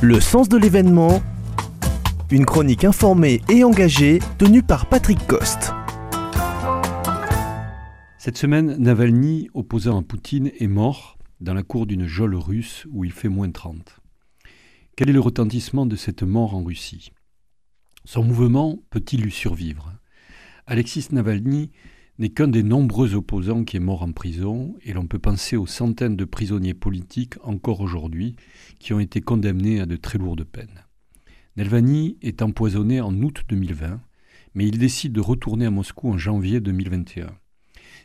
Le sens de l'événement, une chronique informée et engagée tenue par Patrick Coste. Cette semaine, Navalny, opposant à Poutine, est mort dans la cour d'une geôle russe où il fait moins 30. Quel est le retentissement de cette mort en Russie? Son mouvement peut-il lui survivre? Alexis Navalny n'est qu'un des nombreux opposants qui est mort en prison, et l'on peut penser aux centaines de prisonniers politiques encore aujourd'hui qui ont été condamnés à de très lourdes peines. Navalny est empoisonné en août 2020, mais il décide de retourner à Moscou en janvier 2021.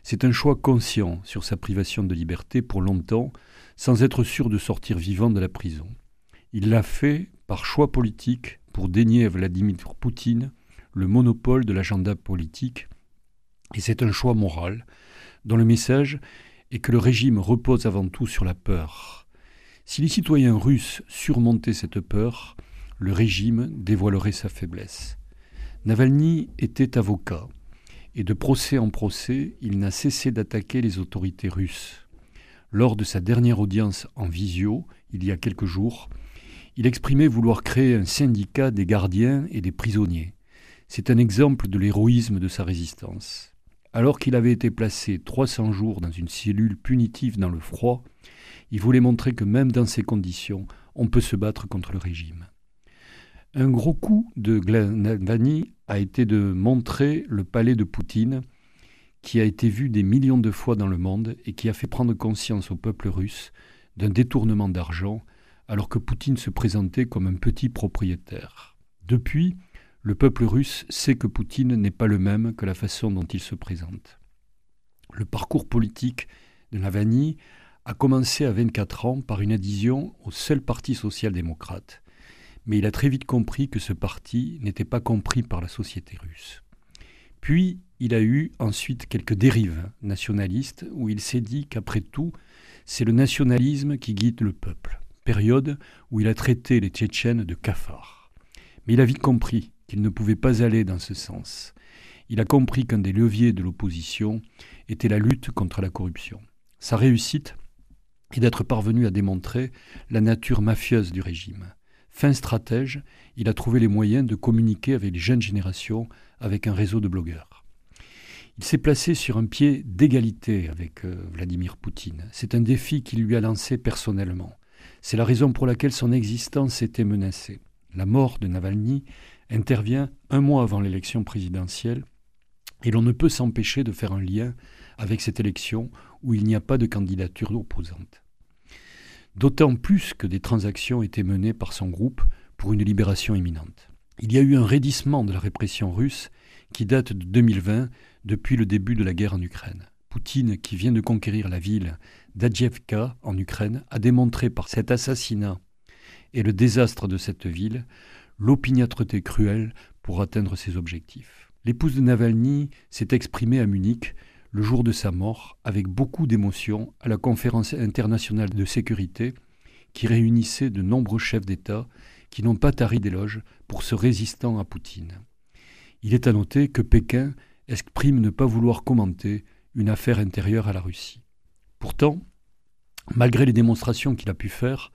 C'est un choix conscient sur sa privation de liberté pour longtemps, sans être sûr de sortir vivant de la prison. Il l'a fait par choix politique pour dénier à Vladimir Poutine le monopole de l'agenda politique et c'est un choix moral, dont le message est que le régime repose avant tout sur la peur. Si les citoyens russes surmontaient cette peur, le régime dévoilerait sa faiblesse. Navalny était avocat, et de procès en procès, il n'a cessé d'attaquer les autorités russes. Lors de sa dernière audience en visio, il y a quelques jours, il exprimait vouloir créer un syndicat des gardiens et des prisonniers. C'est un exemple de l'héroïsme de sa résistance. Alors qu'il avait été placé 300 jours dans une cellule punitive dans le froid, il voulait montrer que même dans ces conditions, on peut se battre contre le régime. Un gros coup de Navalny a été de montrer le palais de Poutine, qui a été vu des millions de fois dans le monde et qui a fait prendre conscience au peuple russe d'un détournement d'argent, alors que Poutine se présentait comme un petit propriétaire. Depuis, le peuple russe sait que Poutine n'est pas le même que la façon dont il se présente. Le parcours politique de Navalny a commencé à 24 ans par une adhésion au seul parti social-démocrate, mais il a très vite compris que ce parti n'était pas compris par la société russe. Puis il a eu ensuite quelques dérives nationalistes où il s'est dit qu'après tout, c'est le nationalisme qui guide le peuple, période où il a traité les Tchétchènes de cafards. Mais il a vite compris qu'il ne pouvait pas aller dans ce sens. Il a compris qu'un des leviers de l'opposition était la lutte contre la corruption. Sa réussite est d'être parvenu à démontrer la nature mafieuse du régime. Fin stratège, il a trouvé les moyens de communiquer avec les jeunes générations avec un réseau de blogueurs. Il s'est placé sur un pied d'égalité avec euh, Vladimir Poutine. C'est un défi qu'il lui a lancé personnellement. C'est la raison pour laquelle son existence était menacée. La mort de Navalny intervient un mois avant l'élection présidentielle et l'on ne peut s'empêcher de faire un lien avec cette élection où il n'y a pas de candidature opposante. D'autant plus que des transactions étaient menées par son groupe pour une libération imminente. Il y a eu un raidissement de la répression russe qui date de 2020 depuis le début de la guerre en Ukraine. Poutine, qui vient de conquérir la ville d'Adjevka en Ukraine, a démontré par cet assassinat et le désastre de cette ville l'opiniâtreté cruelle pour atteindre ses objectifs. L'épouse de Navalny s'est exprimée à Munich le jour de sa mort avec beaucoup d'émotion à la conférence internationale de sécurité qui réunissait de nombreux chefs d'État qui n'ont pas tari d'éloges pour ce résistant à Poutine. Il est à noter que Pékin exprime ne pas vouloir commenter une affaire intérieure à la Russie. Pourtant, malgré les démonstrations qu'il a pu faire,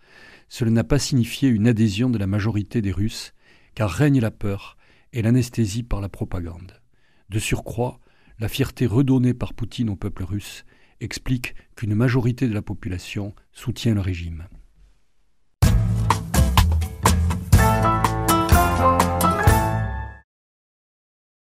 cela n'a pas signifié une adhésion de la majorité des Russes, car règne la peur et l'anesthésie par la propagande. De surcroît, la fierté redonnée par Poutine au peuple russe explique qu'une majorité de la population soutient le régime.